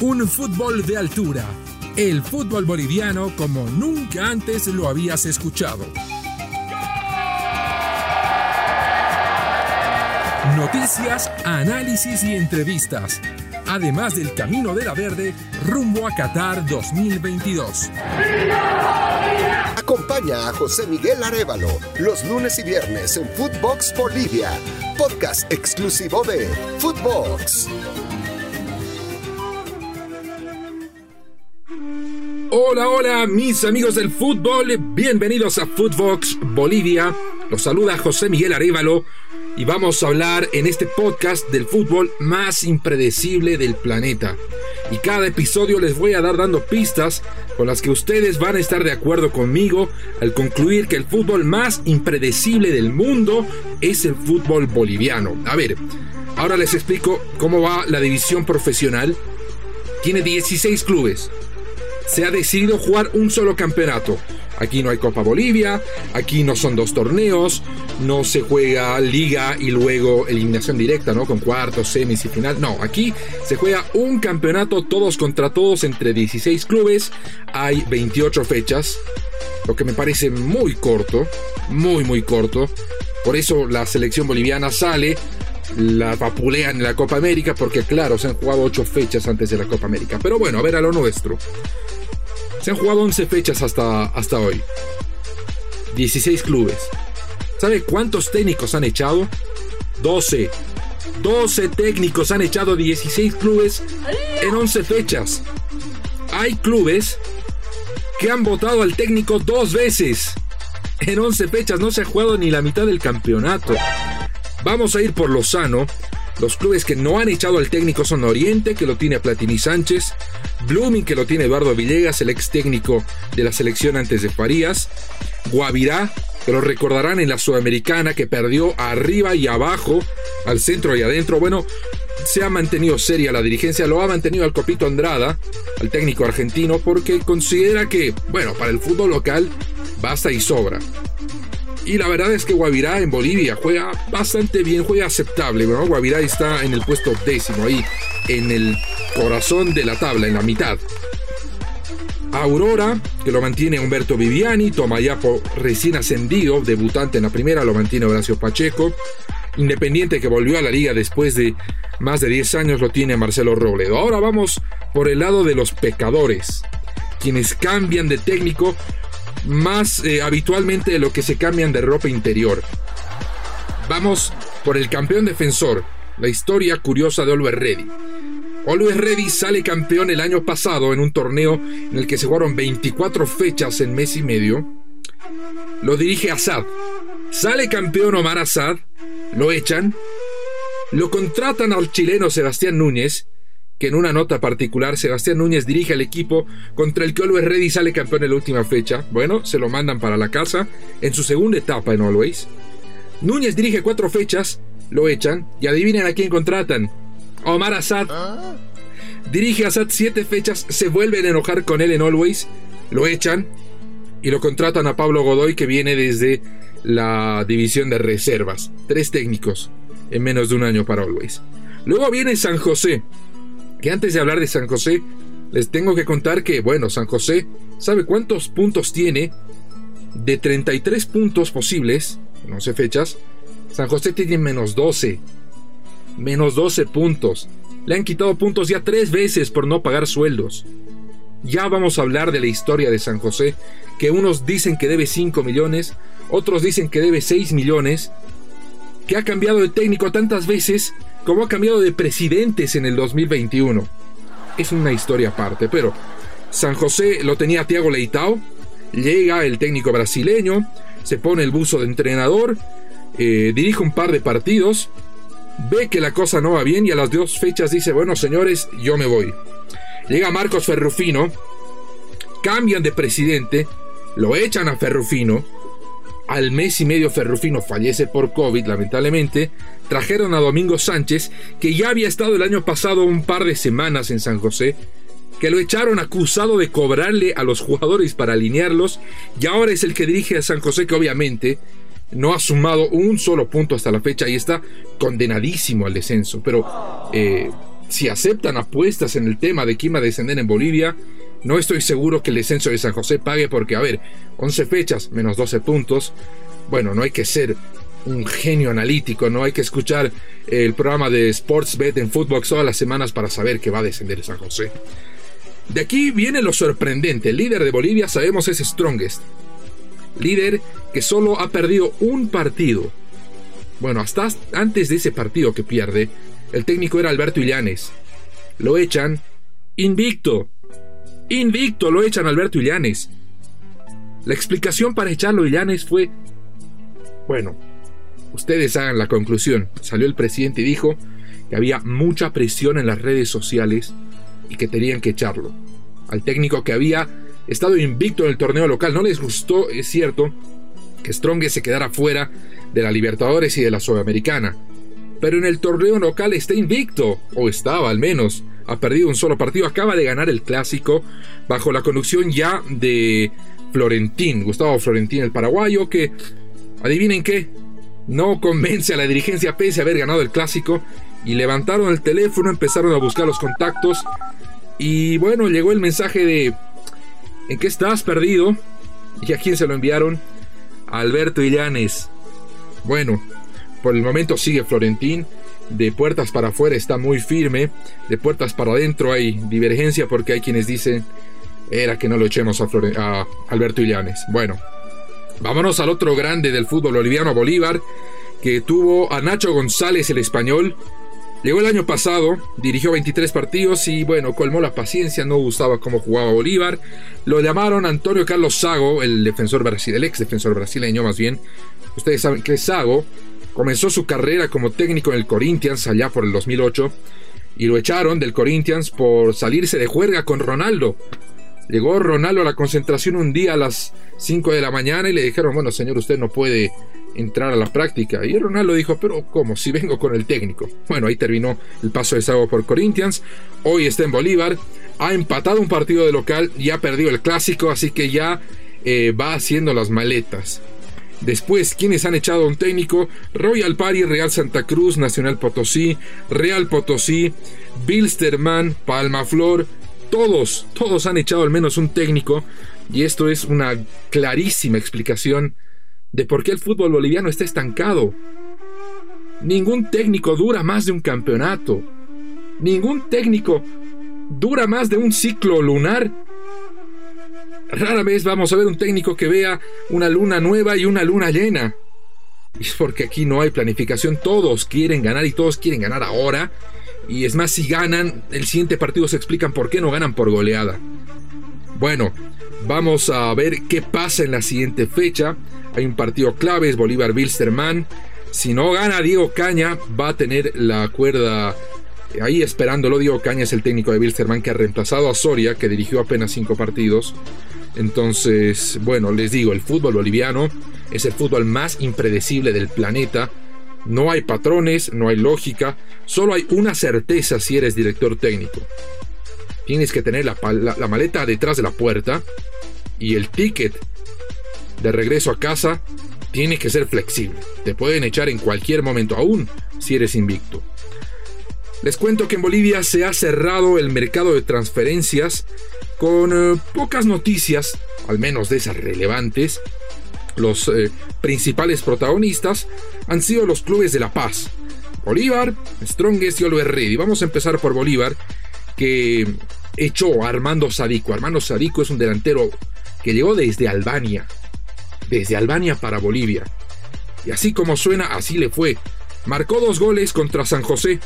Un fútbol de altura. El fútbol boliviano como nunca antes lo habías escuchado. Noticias, análisis y entrevistas. Además del Camino de la Verde rumbo a Qatar 2022. Acompaña a José Miguel Arevalo los lunes y viernes en Footbox Bolivia, podcast exclusivo de Footbox. Hola, hola, mis amigos del fútbol, bienvenidos a Footbox Bolivia. Los saluda José Miguel Arevalo y vamos a hablar en este podcast del fútbol más impredecible del planeta. Y cada episodio les voy a dar dando pistas con las que ustedes van a estar de acuerdo conmigo al concluir que el fútbol más impredecible del mundo es el fútbol boliviano. A ver, ahora les explico cómo va la división profesional. Tiene 16 clubes. Se ha decidido jugar un solo campeonato. Aquí no hay Copa Bolivia, aquí no son dos torneos, no se juega liga y luego eliminación directa, ¿no? Con cuartos, semis y final. No, aquí se juega un campeonato todos contra todos entre 16 clubes. Hay 28 fechas, lo que me parece muy corto, muy, muy corto. Por eso la selección boliviana sale la vapulean en la Copa América porque claro, se han jugado 8 fechas antes de la Copa América. Pero bueno, a ver a lo nuestro. Se han jugado 11 fechas hasta, hasta hoy. 16 clubes. ¿Sabe cuántos técnicos han echado? 12. 12 técnicos han echado 16 clubes en 11 fechas. Hay clubes que han votado al técnico dos veces. En 11 fechas no se ha jugado ni la mitad del campeonato. Vamos a ir por lo sano. Los clubes que no han echado al técnico son Oriente, que lo tiene Platini Sánchez, Blooming, que lo tiene Eduardo Villegas, el ex técnico de la selección antes de Farías, Guavirá, que lo recordarán en la Sudamericana, que perdió arriba y abajo, al centro y adentro. Bueno, se ha mantenido seria la dirigencia, lo ha mantenido al Copito Andrada, al técnico argentino, porque considera que, bueno, para el fútbol local basta y sobra. Y la verdad es que Guavirá en Bolivia juega bastante bien, juega aceptable. ¿no? Guavirá está en el puesto décimo, ahí, en el corazón de la tabla, en la mitad. Aurora, que lo mantiene Humberto Viviani, Tomayapo recién ascendido, debutante en la primera, lo mantiene Horacio Pacheco. Independiente que volvió a la liga después de más de 10 años lo tiene Marcelo Robledo. Ahora vamos por el lado de los pecadores, quienes cambian de técnico más eh, habitualmente de lo que se cambian de ropa interior. Vamos por el campeón defensor, la historia curiosa de Oliver Reddy. Always Ready sale campeón el año pasado en un torneo en el que se jugaron 24 fechas en mes y medio. Lo dirige Assad. Sale campeón Omar Assad, lo echan, lo contratan al chileno Sebastián Núñez, que en una nota particular Sebastián Núñez dirige al equipo contra el que Always Ready sale campeón en la última fecha. Bueno, se lo mandan para la casa en su segunda etapa en Always. Núñez dirige cuatro fechas, lo echan y adivinen a quién contratan. Omar Assad. Dirige a Assad siete fechas, se vuelven a enojar con él en Always, lo echan y lo contratan a Pablo Godoy que viene desde la división de reservas. Tres técnicos en menos de un año para Always. Luego viene San José, que antes de hablar de San José, les tengo que contar que, bueno, San José, ¿sabe cuántos puntos tiene? De 33 puntos posibles, en 11 fechas, San José tiene menos 12 menos 12 puntos. Le han quitado puntos ya tres veces por no pagar sueldos. Ya vamos a hablar de la historia de San José, que unos dicen que debe 5 millones, otros dicen que debe 6 millones, que ha cambiado de técnico tantas veces como ha cambiado de presidentes en el 2021. Es una historia aparte, pero San José lo tenía Thiago Leitao, llega el técnico brasileño, se pone el buzo de entrenador, eh, dirige un par de partidos, ve que la cosa no va bien y a las dos fechas dice, bueno señores, yo me voy. Llega Marcos Ferrufino, cambian de presidente, lo echan a Ferrufino, al mes y medio Ferrufino fallece por COVID, lamentablemente, trajeron a Domingo Sánchez, que ya había estado el año pasado un par de semanas en San José, que lo echaron acusado de cobrarle a los jugadores para alinearlos, y ahora es el que dirige a San José, que obviamente no ha sumado un solo punto hasta la fecha y está condenadísimo al descenso. Pero eh, si aceptan apuestas en el tema de quién va a descender en Bolivia, no estoy seguro que el descenso de San José pague porque, a ver, 11 fechas menos 12 puntos. Bueno, no hay que ser un genio analítico, no hay que escuchar el programa de Sportsbet en Footbox todas las semanas para saber que va a descender San José. De aquí viene lo sorprendente. El líder de Bolivia sabemos es Strongest. Líder que solo ha perdido un partido. Bueno, hasta antes de ese partido que pierde, el técnico era Alberto Illanes. Lo echan invicto. Invicto lo echan Alberto Illanes. La explicación para echarlo Illanes fue, bueno, ustedes hagan la conclusión. Salió el presidente y dijo que había mucha presión en las redes sociales y que tenían que echarlo. Al técnico que había estado invicto en el torneo local no les gustó, es cierto, que Strong se quedara fuera de la Libertadores y de la Sudamericana. Pero en el torneo local está invicto, o estaba al menos. Ha perdido un solo partido, acaba de ganar el clásico bajo la conducción ya de Florentín, Gustavo Florentín, el paraguayo, que, adivinen qué, no convence a la dirigencia pese a haber ganado el clásico y levantaron el teléfono, empezaron a buscar los contactos y bueno, llegó el mensaje de ¿En qué estás perdido? ¿Y a quién se lo enviaron? Alberto Illanes. Bueno, por el momento sigue Florentín. De puertas para afuera está muy firme. De puertas para adentro hay divergencia porque hay quienes dicen era que no lo echemos a, Alberto Illanes. Bueno, vámonos al otro grande del fútbol boliviano, Bolívar, que tuvo a Nacho González, el español, Llegó el año pasado, dirigió 23 partidos y bueno, colmó la paciencia, no gustaba cómo jugaba Bolívar. Lo llamaron Antonio Carlos Sago, el defensor brasileño, el ex defensor brasileño más bien. Ustedes saben que Sago comenzó su carrera como técnico en el Corinthians allá por el 2008 y lo echaron del Corinthians por salirse de juerga con Ronaldo. Llegó Ronaldo a la concentración un día a las 5 de la mañana y le dijeron, bueno señor, usted no puede entrar a la práctica. Y Ronaldo dijo, pero ¿cómo? Si vengo con el técnico. Bueno, ahí terminó el paso de Sago por Corinthians. Hoy está en Bolívar. Ha empatado un partido de local y ha perdido el clásico, así que ya eh, va haciendo las maletas. Después, ¿quiénes han echado a un técnico? Royal Party, Real Santa Cruz, Nacional Potosí, Real Potosí, Bilsterman, Palma Flor. Todos, todos han echado al menos un técnico. Y esto es una clarísima explicación de por qué el fútbol boliviano está estancado. Ningún técnico dura más de un campeonato. Ningún técnico dura más de un ciclo lunar. Rara vez vamos a ver un técnico que vea una luna nueva y una luna llena. Es porque aquí no hay planificación, todos quieren ganar y todos quieren ganar ahora. Y es más, si ganan, el siguiente partido se explican por qué no ganan por goleada. Bueno, vamos a ver qué pasa en la siguiente fecha. Hay un partido clave, es Bolívar Bilsterman. Si no gana Diego Caña, va a tener la cuerda ahí esperándolo. Diego Caña es el técnico de Bilsterman que ha reemplazado a Soria, que dirigió apenas cinco partidos. Entonces, bueno, les digo, el fútbol boliviano es el fútbol más impredecible del planeta. No hay patrones, no hay lógica, solo hay una certeza si eres director técnico. Tienes que tener la, maleta detrás de la puerta y el ticket de regreso a casa tiene que ser flexible. Te pueden echar en cualquier momento, aún si eres invicto. Les cuento que en Bolivia se ha cerrado el mercado de transferencias con eh, pocas noticias, al menos de esas relevantes. Los eh, principales protagonistas han sido los clubes de La Paz, Bolívar, Strongest y Oliver Ready. Vamos a empezar por Bolívar, que echó a Armando Sadico. Armando Sadico es un delantero que llegó desde Albania, desde Albania para Bolivia. Y así como suena, así le fue. Marcó dos goles contra San José,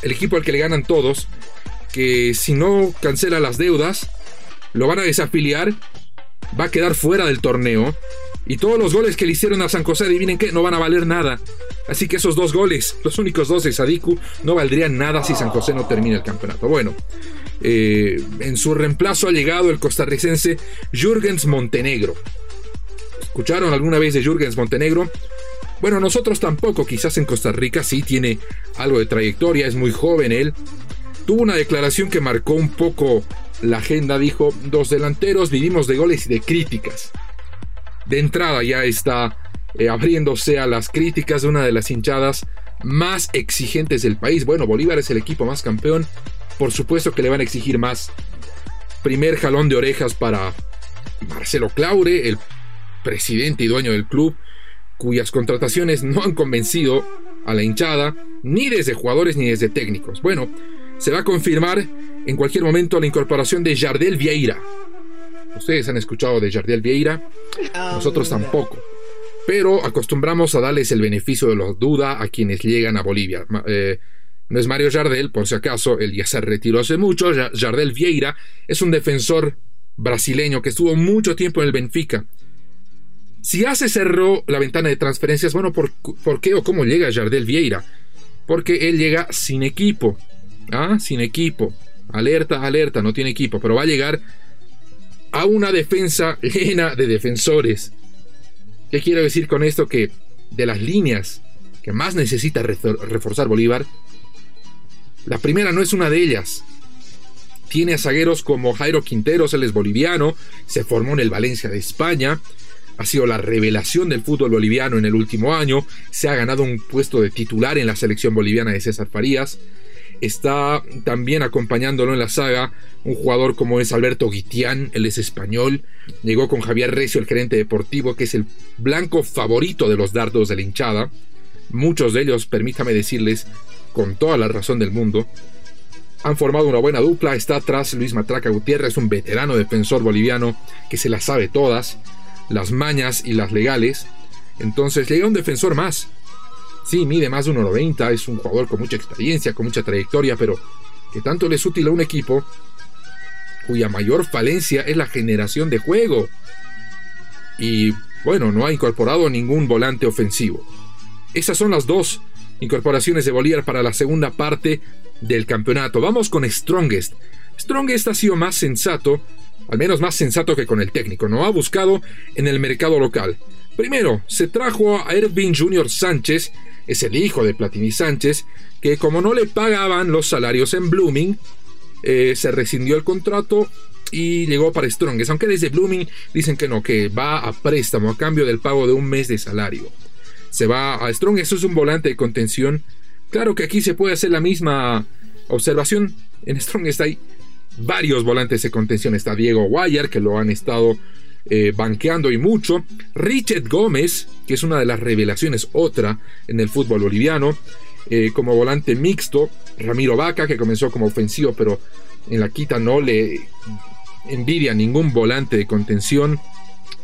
el equipo al que le ganan todos, que si no cancela las deudas, lo van a desafiliar, va a quedar fuera del torneo. Y todos los goles que le hicieron a San José, adivinen que no van a valer nada. Así que esos dos goles, los únicos dos de Sadiku, no valdrían nada si San José no termina el campeonato. Bueno, eh, en su reemplazo ha llegado el costarricense Jürgens Montenegro. ¿Escucharon alguna vez de Jürgens Montenegro? Bueno, nosotros tampoco, quizás en Costa Rica sí tiene algo de trayectoria, es muy joven él. Tuvo una declaración que marcó un poco la agenda, dijo, dos delanteros vivimos de goles y de críticas. De entrada ya está eh, abriéndose a las críticas de una de las hinchadas más exigentes del país. Bueno, Bolívar es el equipo más campeón. Por supuesto que le van a exigir más. Primer jalón de orejas para Marcelo Claure, el presidente y dueño del club, cuyas contrataciones no han convencido a la hinchada, ni desde jugadores ni desde técnicos. Bueno, se va a confirmar en cualquier momento la incorporación de Jardel Vieira. Ustedes han escuchado de Jardel Vieira, nosotros tampoco. Pero acostumbramos a darles el beneficio de la duda a quienes llegan a Bolivia. Eh, no es Mario Jardel, por si acaso, él ya se retiró hace mucho. Jardel Vieira es un defensor brasileño que estuvo mucho tiempo en el Benfica. Si ya se cerró la ventana de transferencias, bueno, ¿por, ¿por qué o cómo llega Jardel Vieira? Porque él llega sin equipo. ¿Ah? Sin equipo. Alerta, alerta, no tiene equipo, pero va a llegar a una defensa llena de defensores. ¿Qué quiero decir con esto? Que de las líneas que más necesita reforzar Bolívar, la primera no es una de ellas. Tiene a zagueros como Jairo Quinteros, él es boliviano, se formó en el Valencia de España, ha sido la revelación del fútbol boliviano en el último año, se ha ganado un puesto de titular en la selección boliviana de César Farías, Está también acompañándolo en la saga un jugador como es Alberto Guitián, él es español. Llegó con Javier Recio, el gerente deportivo, que es el blanco favorito de los dardos de la hinchada. Muchos de ellos, permítame decirles, con toda la razón del mundo, han formado una buena dupla. Está atrás Luis Matraca Gutiérrez, un veterano defensor boliviano que se las sabe todas, las mañas y las legales. Entonces llega un defensor más. Sí, mide más de 1,90, es un jugador con mucha experiencia, con mucha trayectoria, pero que tanto le es útil a un equipo cuya mayor falencia es la generación de juego. Y bueno, no ha incorporado ningún volante ofensivo. Esas son las dos incorporaciones de Bolívar para la segunda parte del campeonato. Vamos con Strongest. Strongest ha sido más sensato, al menos más sensato que con el técnico. No ha buscado en el mercado local. Primero, se trajo a Ervin Junior Sánchez, es el hijo de Platini Sánchez, que como no le pagaban los salarios en Blooming, eh, se rescindió el contrato y llegó para Strongest, aunque desde Blooming dicen que no, que va a préstamo a cambio del pago de un mes de salario. Se va a Strongest, es un volante de contención. Claro que aquí se puede hacer la misma observación. En Strongest hay varios volantes de contención. Está Diego Guayar, que lo han estado eh, banqueando y mucho. Richard Gómez, que es una de las revelaciones, otra en el fútbol boliviano, eh, como volante mixto. Ramiro Vaca, que comenzó como ofensivo, pero en la quita no le envidia ningún volante de contención.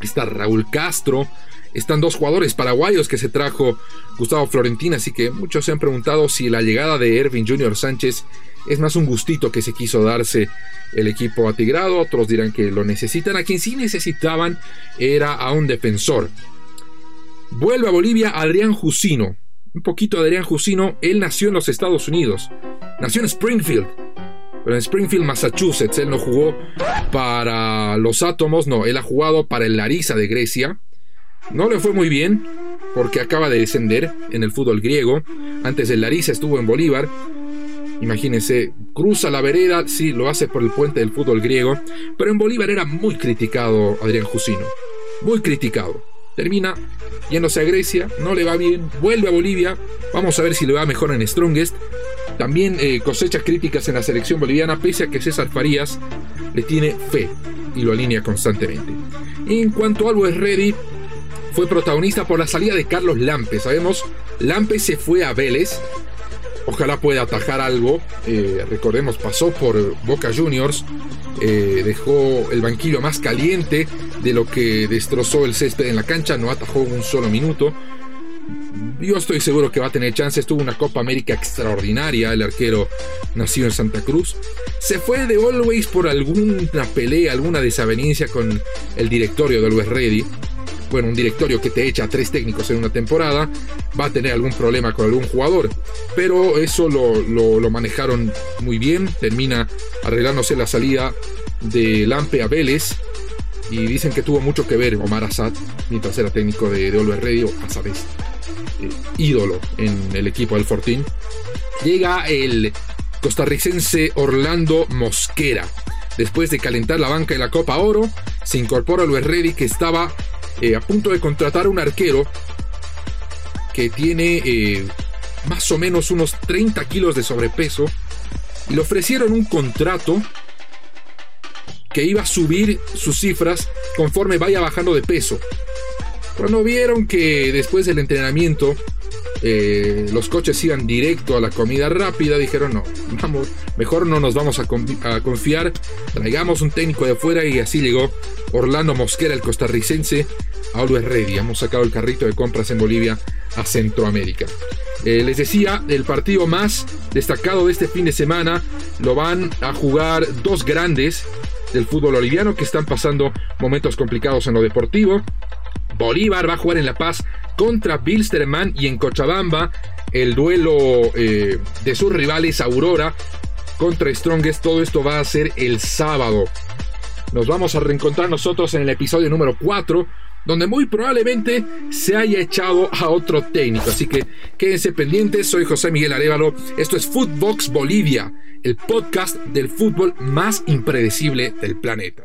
Está Raúl Castro. Están dos jugadores paraguayos que se trajo Gustavo Florentina, así que muchos se han preguntado si la llegada de Ervin Junior Sánchez es más un gustito que se quiso darse el equipo atigrado, otros dirán que lo necesitan, a quien sí necesitaban era a un defensor. Vuelve a Bolivia Adrián Jusino, un poquito Adrián Jusino, él nació en los Estados Unidos, nació en Springfield, pero en Springfield, Massachusetts, él no jugó para los Átomos, no, él ha jugado para el Larissa de Grecia, no le fue muy bien, porque acaba de descender en el fútbol griego, antes del Larissa estuvo en Bolívar, Imagínense, cruza la vereda, sí, lo hace por el puente del fútbol griego, pero en Bolívar era muy criticado Adrián Jusino. Muy criticado. Termina yéndose a Grecia, no le va bien, vuelve a Bolivia, vamos a ver si le va mejor en Strongest. También eh, cosecha críticas en la selección boliviana, pese a que César Farías le tiene fe y lo alinea constantemente. En cuanto a Always Ready, fue protagonista por la salida de Carlos Lampe. Sabemos, Lampe se fue a Vélez, Ojalá pueda atajar algo. Eh, recordemos, pasó por Boca Juniors. Eh, dejó el banquillo más caliente de lo que destrozó el césped en la cancha. No atajó un solo minuto. Yo estoy seguro que va a tener chances. Tuvo una Copa América extraordinaria. El arquero nació en Santa Cruz. Se fue de Always por alguna pelea, alguna desaveniencia con el directorio de Always Ready bueno, un directorio que te echa a tres técnicos en una temporada, va a tener algún problema con algún jugador. Pero eso lo, manejaron muy bien, termina arreglándose la salida de Lampe a Vélez. Y dicen que tuvo mucho que ver Omar Assad, mientras era técnico de, de Oliver Radio, Assad es eh, ídolo en el equipo del Fortín. Llega el costarricense Orlando Mosquera. Después de calentar la banca en la Copa Oro, se incorpora Luis Ready que estaba eh, a punto de contratar a un arquero que tiene eh, más o menos unos 30 kilos de sobrepeso y le ofrecieron un contrato que iba a subir sus cifras conforme vaya bajando de peso. Cuando vieron que después del entrenamiento eh, los coches iban directo a la comida rápida, dijeron no, vamos, mejor no nos vamos a, confiar, traigamos un técnico de afuera y así llegó Orlando Mosquera, el costarricense, a Always Ready. Hemos sacado el carrito de compras en Bolivia a Centroamérica. Eh, les decía, el partido más destacado de este fin de semana lo van a jugar dos grandes del fútbol boliviano que están pasando momentos complicados en lo deportivo. Bolívar va a jugar en La Paz contra Bilsterman y en Cochabamba el duelo eh, de sus rivales Aurora contra Strongest. Todo esto va a ser el sábado. Nos vamos a reencontrar nosotros en el episodio número 4 donde muy probablemente se haya echado a otro técnico. Así que quédense pendientes, soy José Miguel Arevalo, esto es Footbox Bolivia, el podcast del fútbol más impredecible del planeta.